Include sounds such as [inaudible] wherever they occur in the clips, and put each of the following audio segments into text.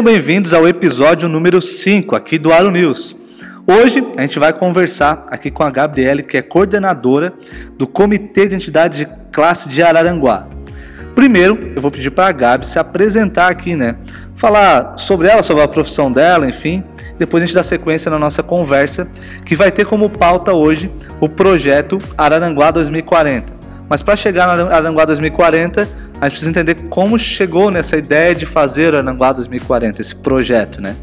Sejam bem-vindos ao episódio número 5 aqui do Aro News. Hoje a gente vai conversar aqui com a Gabriele, que é coordenadora do Comitê de Entidade de Classe de Araranguá. Primeiro, eu vou pedir para a Gabi se apresentar aqui, né? Falar sobre ela, sobre a profissão dela, enfim. Depois a gente dá sequência na nossa conversa, que vai ter como pauta hoje o projeto Araranguá 2040. Mas para chegar no Araranguá 2040, a gente precisa entender como chegou nessa ideia de fazer o Araranguá 2040, esse projeto, né?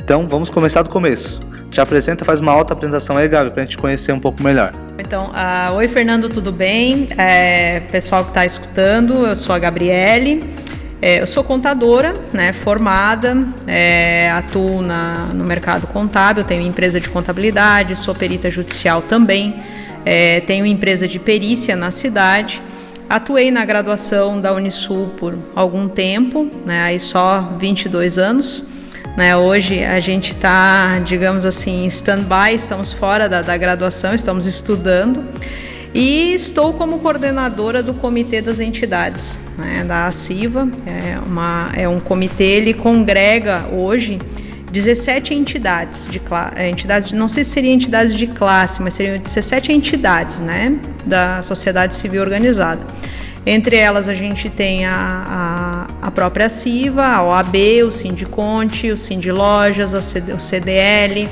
Então vamos começar do começo. Te apresenta, faz uma alta apresentação aí, Gabi, para a gente conhecer um pouco melhor. Então, uh, oi Fernando, tudo bem? É, pessoal que está escutando, eu sou a Gabriele. É, eu sou contadora, né, formada, é, atuo na, no mercado contábil, tenho empresa de contabilidade, sou perita judicial também, é, tenho empresa de perícia na cidade. Atuei na graduação da Unisul por algum tempo, né, aí só 22 anos. Né? Hoje a gente está, digamos assim, em stand-by, estamos fora da, da graduação, estamos estudando. E estou como coordenadora do Comitê das Entidades, né, da ACIVA. É, uma, é um comitê, ele congrega hoje 17 entidades de é, entidades, não sei se seriam entidades de classe, mas seriam 17 entidades, né, da sociedade civil organizada. Entre elas a gente tem a, a, a própria CIVA, a OAB, o Sindiconte, o Sindilojas, CD, o CDL,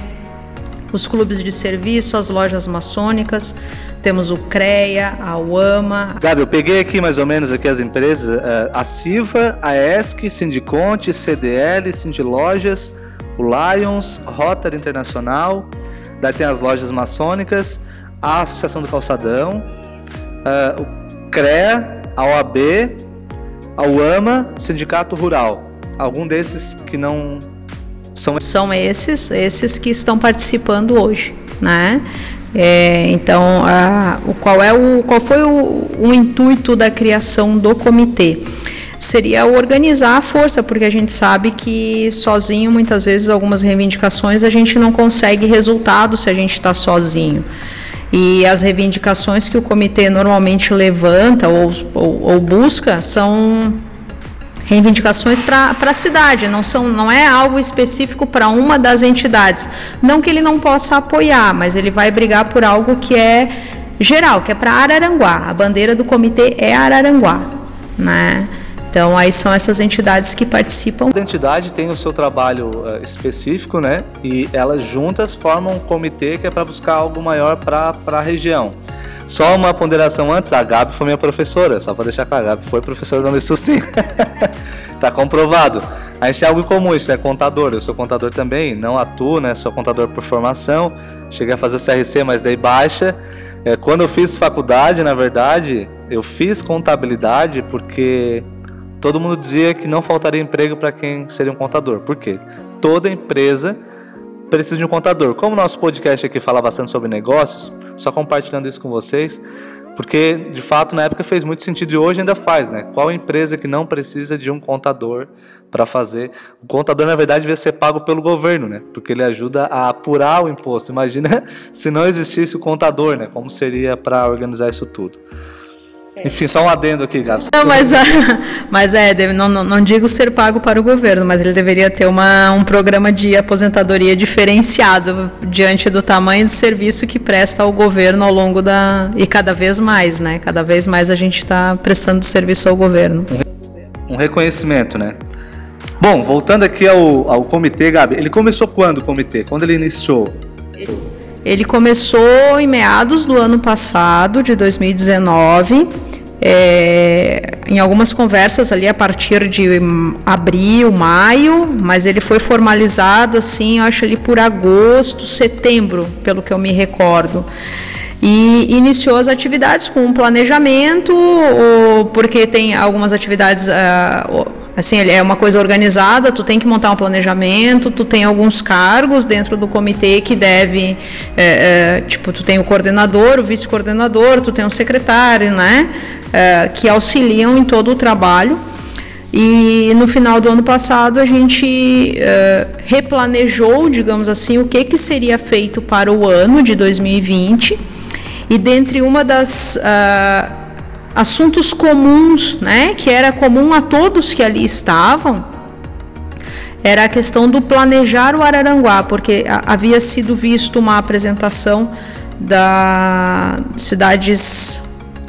os clubes de serviço, as lojas maçônicas, temos o CREA, a UAMA. Gabi, eu peguei aqui mais ou menos aqui as empresas, eh, a CIVA, a ESC, Sindiconte, CDL, Sindilojas, o Lions, Rotary Internacional, daí tem as lojas maçônicas, a Associação do Calçadão, uh, o CREA, a OAB, a UAMA, Sindicato Rural. Algum desses que não são são esses, esses que estão participando hoje, né? É, então, a, o, qual é o qual foi o, o intuito da criação do comitê? Seria organizar a força, porque a gente sabe que sozinho, muitas vezes, algumas reivindicações a gente não consegue resultado se a gente está sozinho. E as reivindicações que o comitê normalmente levanta ou, ou, ou busca são reivindicações para a cidade, não, são, não é algo específico para uma das entidades. Não que ele não possa apoiar, mas ele vai brigar por algo que é geral, que é para Araranguá. A bandeira do comitê é Araranguá. Né? Então, aí são essas entidades que participam. Cada entidade tem o seu trabalho uh, específico, né? E elas juntas formam um comitê que é para buscar algo maior para a região. Só uma ponderação antes, a Gabi foi minha professora, só para deixar claro, a Gabi foi professora da sim. [laughs] tá comprovado. A gente tem algo em comum, gente é contador, eu sou contador também, não atuo, né? Sou contador por formação, cheguei a fazer o CRC, mas dei baixa. É, quando eu fiz faculdade, na verdade, eu fiz contabilidade porque todo mundo dizia que não faltaria emprego para quem seria um contador. Por quê? Toda empresa precisa de um contador. Como o nosso podcast aqui fala bastante sobre negócios, só compartilhando isso com vocês, porque de fato na época fez muito sentido e hoje ainda faz, né? Qual empresa que não precisa de um contador para fazer? O contador na verdade devia ser pago pelo governo, né? Porque ele ajuda a apurar o imposto. Imagina [laughs] se não existisse o contador, né? Como seria para organizar isso tudo? Enfim, só um adendo aqui, Gabs. Não, mas, [laughs] mas é, não, não, não, digo ser pago para o governo, mas ele deveria ter uma, um programa de aposentadoria diferenciado diante do tamanho do serviço que presta ao governo ao longo da. E cada vez mais, né? Cada vez mais a gente está prestando serviço ao governo. Um reconhecimento, né? Bom, voltando aqui ao, ao comitê, Gabi, ele começou quando o comitê? Quando ele iniciou? Ele começou em meados do ano passado, de 2019, é, em algumas conversas ali a partir de abril, maio, mas ele foi formalizado assim, acho ali por agosto, setembro, pelo que eu me recordo. E iniciou as atividades com um planejamento, porque tem algumas atividades. Uh, assim, é uma coisa organizada, tu tem que montar um planejamento, tu tem alguns cargos dentro do comitê que deve, é, é, tipo, tu tem o coordenador, o vice-coordenador, tu tem o secretário, né, é, que auxiliam em todo o trabalho. E no final do ano passado a gente é, replanejou, digamos assim, o que, que seria feito para o ano de 2020. E dentre uma das uh, assuntos comuns, né, que era comum a todos que ali estavam, era a questão do planejar o Araranguá, porque havia sido visto uma apresentação da cidades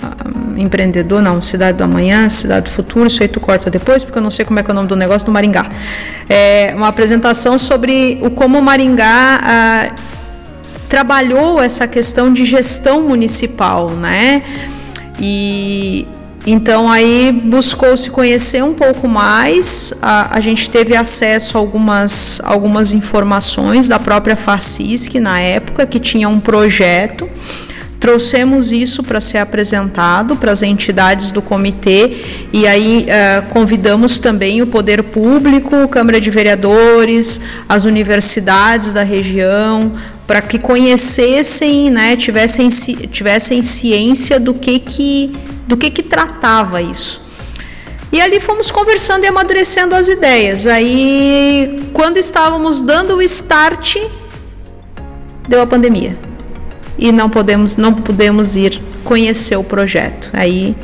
uh, empreendedor, não, Cidade do Amanhã, Cidade do Futuro, isso aí tu corta depois, porque eu não sei como é que é o nome do negócio do Maringá. É uma apresentação sobre o como o Maringá uh, trabalhou essa questão de gestão municipal, né? E então aí buscou se conhecer um pouco mais, a, a, gente teve acesso a algumas, algumas informações da própria FACISC na época, que tinha um projeto. Trouxemos isso para ser apresentado para as entidades do comitê e aí uh, convidamos também o poder público, Câmara de Vereadores, as universidades da região, para que conhecessem, né, tivessem, tivessem ciência do que, que do que, que tratava isso. E ali fomos conversando e amadurecendo as ideias. Aí, quando estávamos dando o start, deu a pandemia. E não podemos, não pudemos ir conhecer o projeto. Aí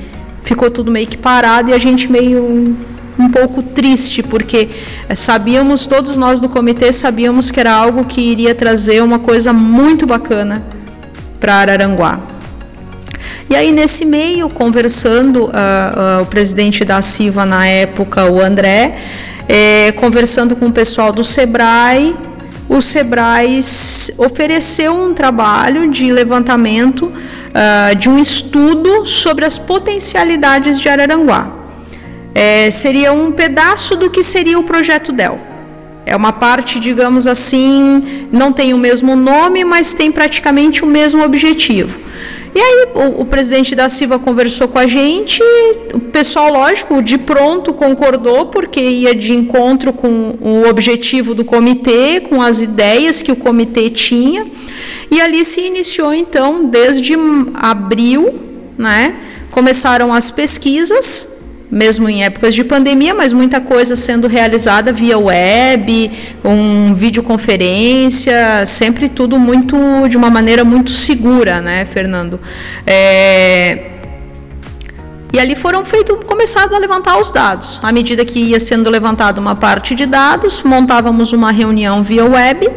ficou tudo meio que parado e a gente meio um pouco triste, porque sabíamos, todos nós do comitê sabíamos que era algo que iria trazer uma coisa muito bacana para Araranguá. E aí, nesse meio, conversando, uh, uh, o presidente da CIVA na época, o André, é, conversando com o pessoal do SEBRAE, o SEBRAE ofereceu um trabalho de levantamento uh, de um estudo sobre as potencialidades de Araranguá. É, seria um pedaço do que seria o projeto DEL. É uma parte, digamos assim, não tem o mesmo nome, mas tem praticamente o mesmo objetivo. E aí o, o, presidente da Silva conversou com a gente, o pessoal, lógico, de pronto concordou, porque ia de encontro com o objetivo do comitê, com as ideias que o comitê tinha. E ali se iniciou, então, desde abril, né? Começaram as pesquisas mesmo em épocas de pandemia, mas muita coisa sendo realizada via web, um videoconferência, sempre tudo muito de uma maneira muito segura, né, Fernando? É... E ali foram feitos, começados a levantar os dados. À medida que ia sendo levantada uma parte de dados, montávamos uma reunião via web,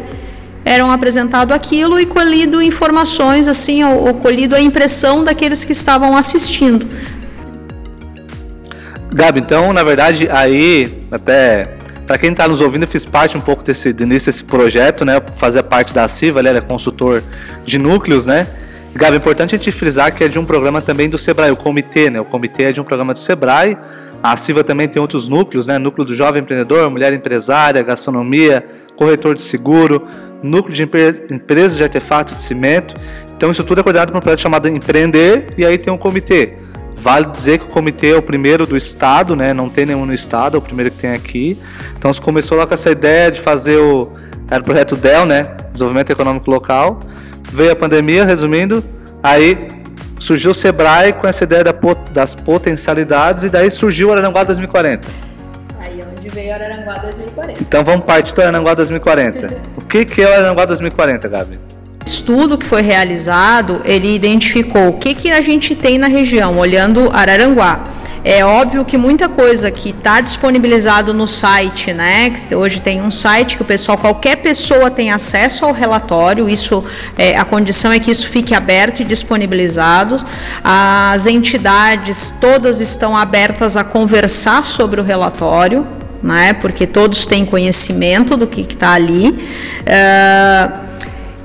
eram apresentado aquilo e colhido informações assim, ou, ou colhido a impressão daqueles que estavam assistindo. Gabi, então, na verdade, aí, até para quem está nos ouvindo, eu fiz parte um pouco desse, início desse projeto, né? Fazer parte da CIVA, ele é consultor de núcleos, né? E, Gabi, é importante a gente frisar que é de um programa também do Sebrae, o comitê, né? O comitê é de um programa do Sebrae. A CIVA também tem outros núcleos, né? Núcleo do Jovem Empreendedor, Mulher Empresária, Gastronomia, Corretor de Seguro, Núcleo de Empresas de Artefato de Cimento. Então, isso tudo é coordenado por um projeto chamado Empreender, e aí tem um comitê. Vale dizer que o comitê é o primeiro do estado, né? Não tem nenhum no estado, é o primeiro que tem aqui. Então se começou lá com essa ideia de fazer o, era o projeto DEL, né? Desenvolvimento Econômico Local. Veio a pandemia, resumindo, aí surgiu o Sebrae com essa ideia das potencialidades e daí surgiu o Araranguá 2040. Aí onde veio o Araranguá 2040. Então vamos partir do Araranguá 2040. [laughs] o que, que é o Araranguá 2040, Gabi? Estudo que foi realizado, ele identificou o que, que a gente tem na região, olhando Araranguá. É óbvio que muita coisa que está disponibilizado no site, né? Hoje tem um site que o pessoal, qualquer pessoa tem acesso ao relatório. Isso, é, a condição é que isso fique aberto e disponibilizado. As entidades todas estão abertas a conversar sobre o relatório, né? Porque todos têm conhecimento do que está ali. Uh,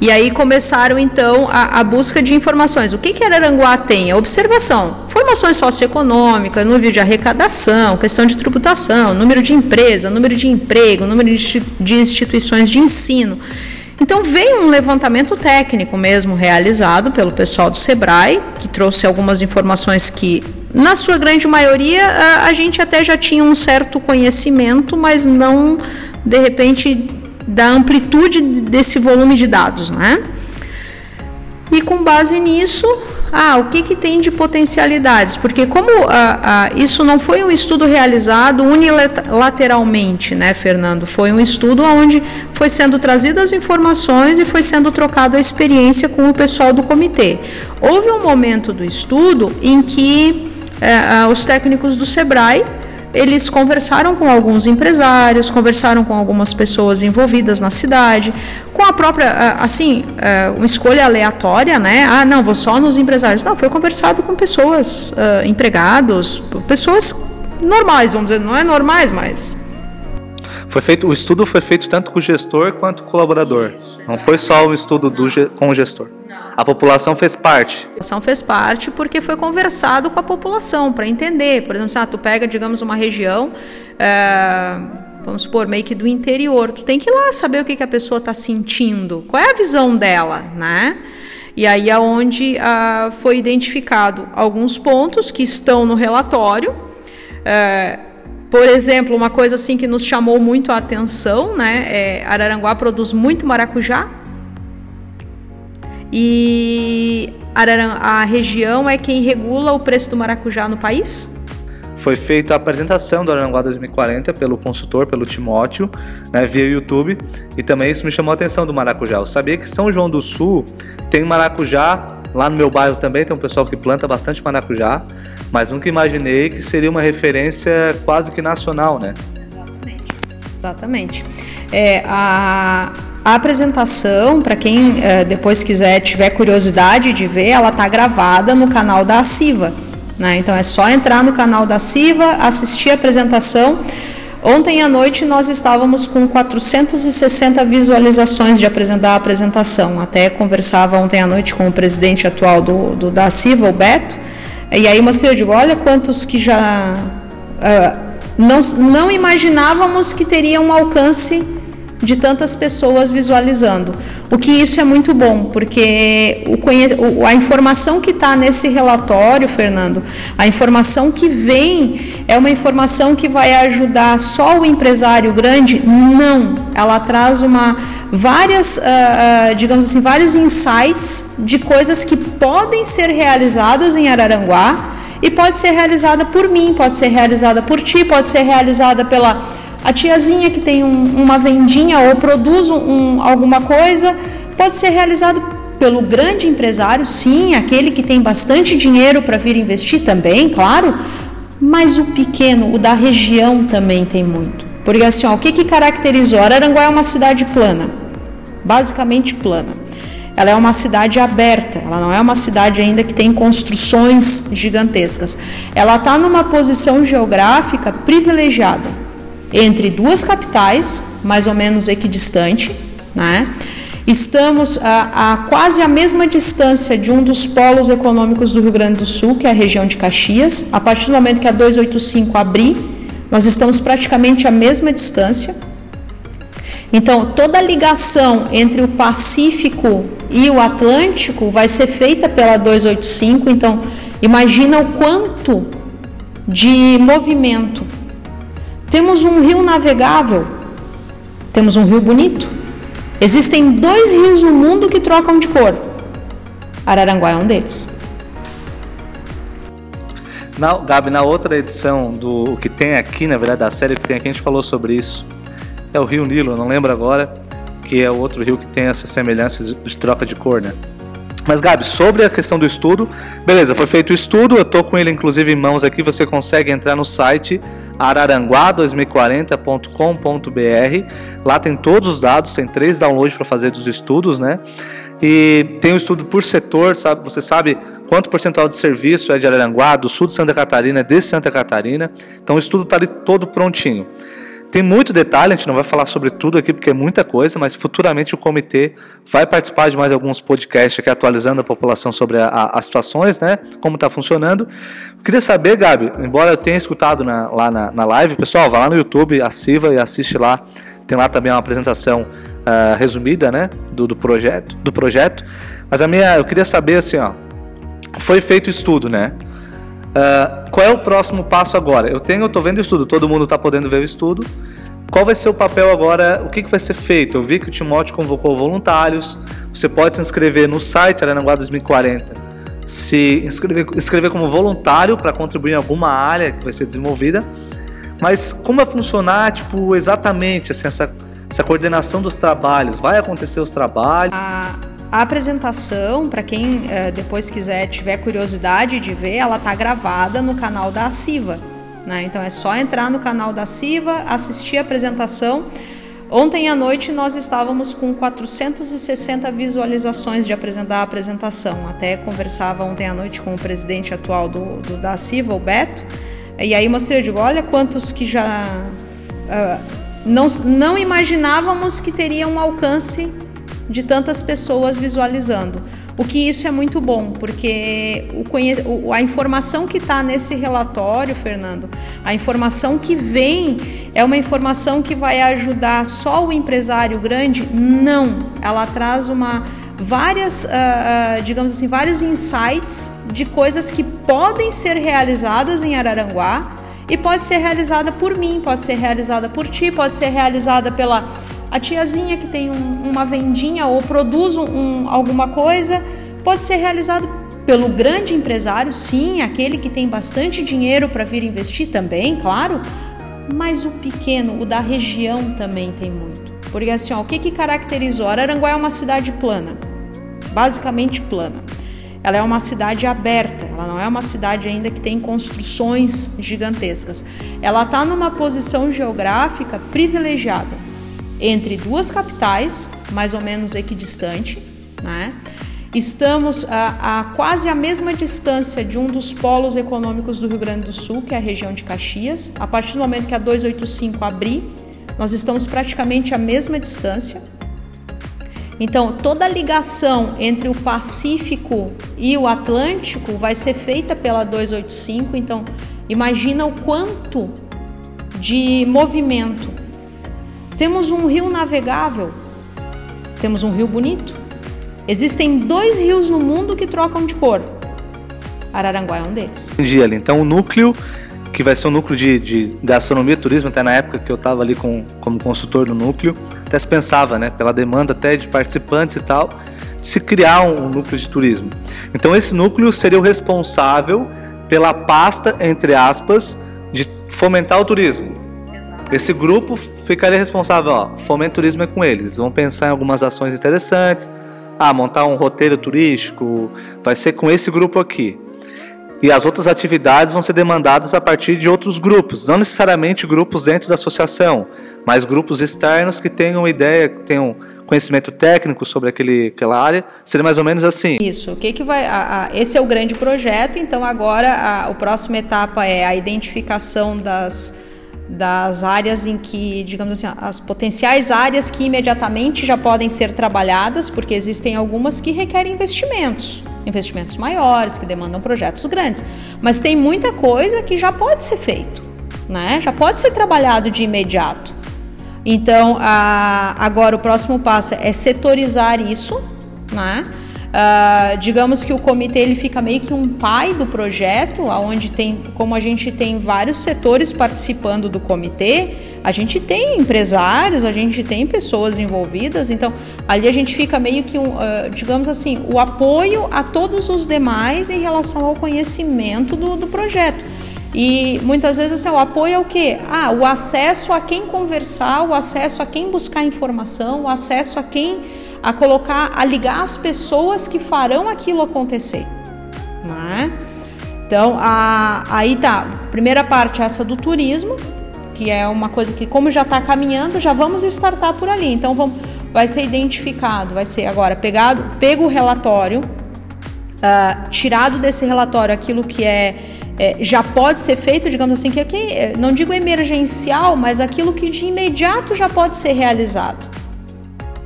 e aí começaram então a, a busca de informações. O que, que Araranguá tem? A observação, formações socioeconômicas, número de arrecadação, questão de tributação, número de empresa, número de emprego, número de instituições de ensino. Então veio um levantamento técnico mesmo realizado pelo pessoal do Sebrae, que trouxe algumas informações que, na sua grande maioria, a, a gente até já tinha um certo conhecimento, mas não de repente da amplitude desse volume de dados, né? E com base nisso, ah, o que, que tem de potencialidades? Porque como ah, ah, isso não foi um estudo realizado unilateralmente, né, Fernando? Foi um estudo onde foi sendo trazidas informações e foi sendo trocada a experiência com o pessoal do comitê. Houve um momento do estudo em que eh, ah, os técnicos do SEBRAE eles conversaram com alguns empresários, conversaram com algumas pessoas envolvidas na cidade, com a própria, assim, uma escolha aleatória, né? Ah, não, vou só nos empresários. Não, foi conversado com pessoas, uh, empregados, pessoas normais, vamos dizer, não é normais, mas foi feito, o estudo foi feito tanto com o gestor quanto com o colaborador. Isso, não foi só um estudo do, com o gestor. Não. A população fez parte. A população fez parte porque foi conversado com a população para entender. Por exemplo, se ah, tu pega, digamos, uma região, é, vamos supor, meio que do interior, tu tem que ir lá saber o que, que a pessoa está sentindo, qual é a visão dela, né? E aí é onde ah, foi identificado alguns pontos que estão no relatório. É, por exemplo, uma coisa assim que nos chamou muito a atenção, né? É, Araranguá produz muito maracujá. E a região é quem regula o preço do maracujá no país? Foi feita a apresentação do Araranguá 2040 pelo consultor, pelo Timóteo, né, via YouTube, e também isso me chamou a atenção do maracujá. Eu sabia que São João do Sul tem maracujá, lá no meu bairro também tem um pessoal que planta bastante maracujá, mas nunca imaginei que seria uma referência quase que nacional, né? Exatamente. Exatamente. É, a, a apresentação, para quem é, depois quiser, tiver curiosidade de ver, ela está gravada no canal da Siva. Né? Então é só entrar no canal da Siva, assistir a apresentação. Ontem à noite nós estávamos com 460 visualizações de apresentar a apresentação. Até conversava ontem à noite com o presidente atual do, do da Siva, o Beto, e aí mostrei, eu digo, olha quantos que já uh, não, não imaginávamos que teria um alcance de tantas pessoas visualizando. O que isso é muito bom, porque o, a informação que está nesse relatório, Fernando, a informação que vem é uma informação que vai ajudar só o empresário grande? Não, ela traz uma várias, uh, digamos assim, vários insights de coisas que podem ser realizadas em Araranguá e pode ser realizada por mim, pode ser realizada por ti, pode ser realizada pela a tiazinha que tem um, uma vendinha ou produz um, alguma coisa, pode ser realizado pelo grande empresário, sim, aquele que tem bastante dinheiro para vir investir também, claro, mas o pequeno, o da região também tem muito. Porque assim, ó, o que, que caracterizou? Araranguá é uma cidade plana, basicamente plana. Ela é uma cidade aberta, ela não é uma cidade ainda que tem construções gigantescas. Ela está numa posição geográfica privilegiada entre duas capitais, mais ou menos equidistante, né? Estamos a, a, quase a mesma distância de um dos polos econômicos do Rio Grande do Sul, que é a região de Caxias. A partir do momento que a 285 abrir, nós estamos praticamente à mesma distância. Então, toda a ligação entre o Pacífico e o Atlântico vai ser feita pela 285. Então, imagina o quanto de movimento temos um rio navegável, temos um rio bonito. Existem dois rios no mundo que trocam de cor. Araranguá é um deles. Na, Gabi, na outra edição do que tem aqui, na verdade, da série que tem aqui, a gente falou sobre isso. É o Rio Nilo, não lembro agora, que é o outro rio que tem essa semelhança de, de troca de cor, né? Mas, Gabi, sobre a questão do estudo, beleza, foi feito o estudo, eu estou com ele inclusive em mãos aqui, você consegue entrar no site araranguá2040.com.br. Lá tem todos os dados, tem três downloads para fazer dos estudos, né? E tem o um estudo por setor, sabe? Você sabe quanto percentual de serviço é de Araranguá, do sul de Santa Catarina, de Santa Catarina. Então o estudo está ali todo prontinho. Tem muito detalhe, a gente não vai falar sobre tudo aqui porque é muita coisa, mas futuramente o comitê vai participar de mais alguns podcasts aqui atualizando a população sobre a, a, as situações, né? Como está funcionando. Eu queria saber, Gabi, embora eu tenha escutado na, lá na, na live, pessoal, vá lá no YouTube, assiva e assiste lá. Tem lá também uma apresentação uh, resumida, né? Do, do, projeto, do projeto. Mas a minha, eu queria saber assim, ó. Foi feito estudo, né? Uh, qual é o próximo passo agora? Eu tenho, eu tô vendo o estudo, todo mundo está podendo ver o estudo. Qual vai ser o papel agora? O que, que vai ser feito? Eu vi que o Timóteo convocou voluntários. Você pode se inscrever no site Arananguá 2040, se inscrever, inscrever como voluntário para contribuir em alguma área que vai ser desenvolvida. Mas como vai funcionar, tipo, exatamente assim, essa, essa coordenação dos trabalhos? Vai acontecer os trabalhos? Ah a apresentação, para quem uh, depois quiser tiver curiosidade de ver, ela tá gravada no canal da Aciva. Né? Então é só entrar no canal da Siva, assistir a apresentação. Ontem à noite nós estávamos com 460 visualizações de apresentar a apresentação. Até conversava ontem à noite com o presidente atual do, do da Siva, o Beto, e aí mostrei, eu digo, olha quantos que já uh, não, não imaginávamos que teria um alcance de tantas pessoas visualizando. O que isso é muito bom, porque o, a informação que está nesse relatório, Fernando, a informação que vem é uma informação que vai ajudar só o empresário grande? Não, ela traz uma várias, uh, digamos assim, vários insights de coisas que podem ser realizadas em Araranguá e pode ser realizada por mim, pode ser realizada por ti, pode ser realizada pela a tiazinha que tem um, uma vendinha ou produz um, alguma coisa, pode ser realizado pelo grande empresário, sim, aquele que tem bastante dinheiro para vir investir também, claro, mas o pequeno, o da região também tem muito. Porque assim, ó, o que, que caracterizou? Araranguá é uma cidade plana, basicamente plana. Ela é uma cidade aberta, ela não é uma cidade ainda que tem construções gigantescas. Ela está numa posição geográfica privilegiada entre duas capitais, mais ou menos equidistante, né? Estamos a, a, quase a mesma distância de um dos polos econômicos do Rio Grande do Sul, que é a região de Caxias. A partir do momento que a 285 abrir, nós estamos praticamente à mesma distância. Então, toda a ligação entre o Pacífico e o Atlântico vai ser feita pela 285. Então, imagina o quanto de movimento temos um rio navegável, temos um rio bonito. Existem dois rios no mundo que trocam de cor. Araranguá é um deles. Entendi ali. Então o núcleo, que vai ser um núcleo de, de gastronomia e turismo, até na época que eu estava ali com, como consultor do núcleo, até se pensava, né, pela demanda até de participantes e tal, se criar um, um núcleo de turismo. Então esse núcleo seria o responsável pela pasta, entre aspas, de fomentar o turismo. Esse grupo ficaria responsável, ó, fomento turismo é com eles. Vão pensar em algumas ações interessantes. Ah, montar um roteiro turístico, vai ser com esse grupo aqui. E as outras atividades vão ser demandadas a partir de outros grupos, não necessariamente grupos dentro da associação, mas grupos externos que tenham ideia, que tenham conhecimento técnico sobre aquele, aquela área. Seria mais ou menos assim. Isso. O que que vai? A, a, esse é o grande projeto. Então agora a, a próxima etapa é a identificação das das áreas em que, digamos assim, as potenciais áreas que imediatamente já podem ser trabalhadas, porque existem algumas que requerem investimentos, investimentos maiores, que demandam projetos grandes. Mas tem muita coisa que já pode ser feito, né? Já pode ser trabalhado de imediato. Então, a, agora o próximo passo é setorizar isso, né? Uh, digamos que o comitê ele fica meio que um pai do projeto, aonde tem, como a gente tem vários setores participando do comitê, a gente tem empresários, a gente tem pessoas envolvidas, então ali a gente fica meio que, um, uh, digamos assim, o apoio a todos os demais em relação ao conhecimento do, do projeto. E muitas vezes assim, o apoio é o quê? Ah, o acesso a quem conversar, o acesso a quem buscar informação, o acesso a quem a colocar, a ligar as pessoas que farão aquilo acontecer, né? Então, a, aí tá, primeira parte essa do turismo, que é uma coisa que como já está caminhando, já vamos startar por ali. Então, vamos, vai ser identificado, vai ser agora pegado, pego o relatório, uh, tirado desse relatório aquilo que é, é, já pode ser feito, digamos assim, que aqui, não digo emergencial, mas aquilo que de imediato já pode ser realizado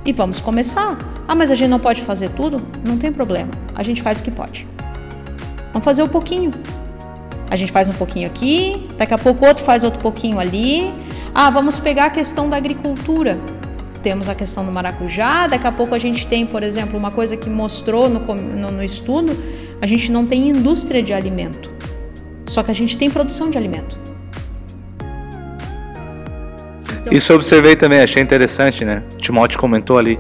e vamos começar. Ah, mas a gente não pode fazer tudo? Não tem problema. A gente faz o que pode. Vamos fazer um pouquinho. A gente faz um pouquinho aqui, daqui a pouco outro faz outro pouquinho ali. Ah, vamos pegar a questão da agricultura. Temos a questão do maracujá, daqui a pouco a gente tem, por exemplo, uma coisa que mostrou no, no, no estudo: a gente não tem indústria de alimento, só que a gente tem produção de alimento. Isso eu observei também, achei interessante, né? O Timóteo comentou ali.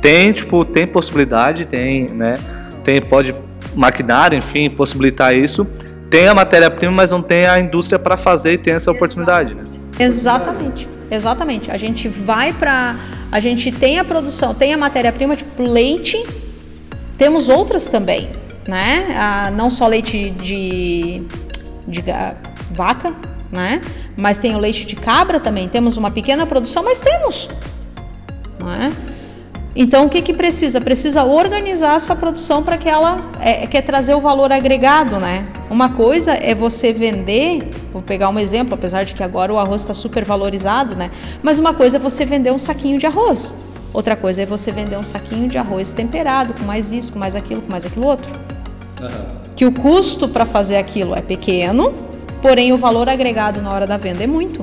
Tem, tipo, tem possibilidade, tem, né? Tem, pode maquinar, enfim, possibilitar isso. Tem a matéria-prima, mas não tem a indústria para fazer e tem essa oportunidade, né? Exatamente, exatamente. A gente vai para, a gente tem a produção, tem a matéria-prima, tipo leite. Temos outras também, né? Ah, não só leite de, de vaca, né? Mas tem o leite de cabra também, temos uma pequena produção, mas temos, não é? Então, o que, que precisa? Precisa organizar essa produção para que ela é, quer trazer o valor agregado, né? Uma coisa é você vender, vou pegar um exemplo, apesar de que agora o arroz está super valorizado, né? Mas uma coisa é você vender um saquinho de arroz. Outra coisa é você vender um saquinho de arroz temperado, com mais isso, com mais aquilo, com mais aquilo outro. Uhum. Que o custo para fazer aquilo é pequeno, porém o valor agregado na hora da venda é muito.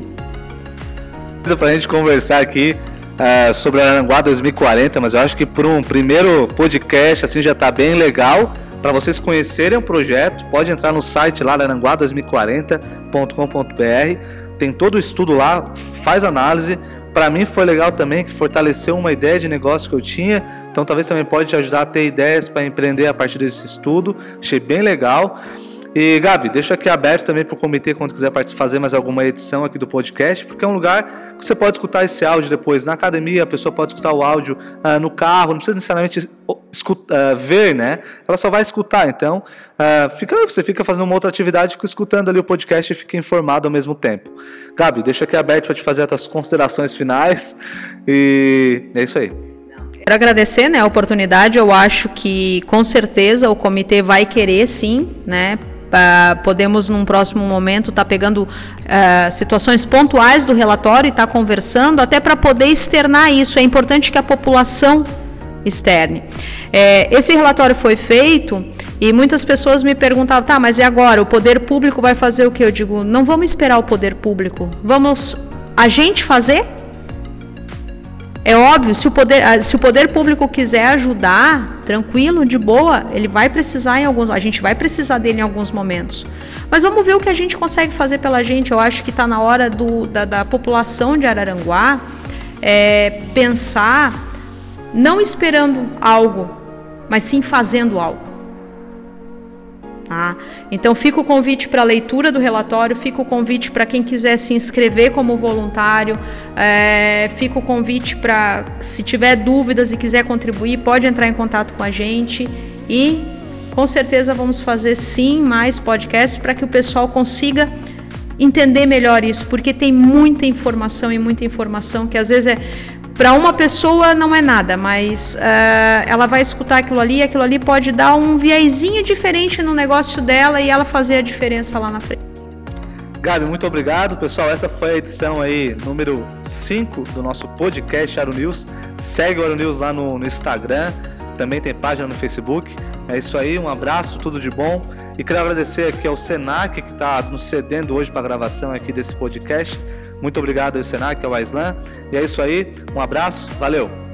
Para a gente conversar aqui, é, sobre a Aranguá 2040, mas eu acho que para um primeiro podcast assim já está bem legal. Para vocês conhecerem o projeto, pode entrar no site lá aranguá2040.com.br. Tem todo o estudo lá, faz análise. Para mim foi legal também que fortaleceu uma ideia de negócio que eu tinha. Então talvez também pode te ajudar a ter ideias para empreender a partir desse estudo. Achei bem legal. E Gabi, deixa aqui aberto também para o comitê quando quiser fazer mais alguma edição aqui do podcast, porque é um lugar que você pode escutar esse áudio depois na academia, a pessoa pode escutar o áudio uh, no carro, não precisa necessariamente escuta, uh, ver, né? Ela só vai escutar. Então, uh, fica, você fica fazendo uma outra atividade, fica escutando ali o podcast e fica informado ao mesmo tempo. Gabi, deixa aqui aberto para te fazer as considerações finais e é isso aí. Quero agradecer né, a oportunidade. Eu acho que com certeza o comitê vai querer sim, né? Uh, podemos, num próximo momento, estar tá pegando uh, situações pontuais do relatório e estar tá conversando, até para poder externar isso. É importante que a população externe. É, esse relatório foi feito e muitas pessoas me perguntavam: tá, mas e agora? O poder público vai fazer o que? Eu digo: não vamos esperar o poder público, vamos a gente fazer é óbvio, se o, poder, ah, se o poder público quiser ajudar, tranquilo, de boa, ele vai precisar em alguns. A gente vai precisar dele em alguns momentos. Mas vamos ver o que a gente consegue fazer pela gente. Eu acho que está na hora do, da, da, população de Araranguá é, pensar, não esperando algo, mas sim fazendo algo. Tá? Então fica o convite para a leitura do relatório, fica o convite para quem quiser se inscrever como voluntário, é, fica o convite para, se tiver dúvidas e quiser contribuir, pode entrar em contato com a gente e com certeza vamos fazer sim mais podcasts para que o pessoal consiga entender melhor isso, porque tem muita informação e muita informação que às vezes é para uma pessoa não é nada, mas uh, ela vai escutar aquilo ali, aquilo ali pode dar um viezinho diferente no negócio dela e ela fazer a diferença lá na frente. Gabi, muito obrigado, pessoal. Essa foi a edição aí número 5 do nosso podcast Aro News. Segue o Aro News lá no, no Instagram, também tem página no Facebook. É isso aí, um abraço, tudo de bom. E quero agradecer aqui ao Senac que está nos cedendo hoje para a gravação aqui desse podcast. Muito obrigado ao Senac, ao Aislan. E é isso aí, um abraço, valeu!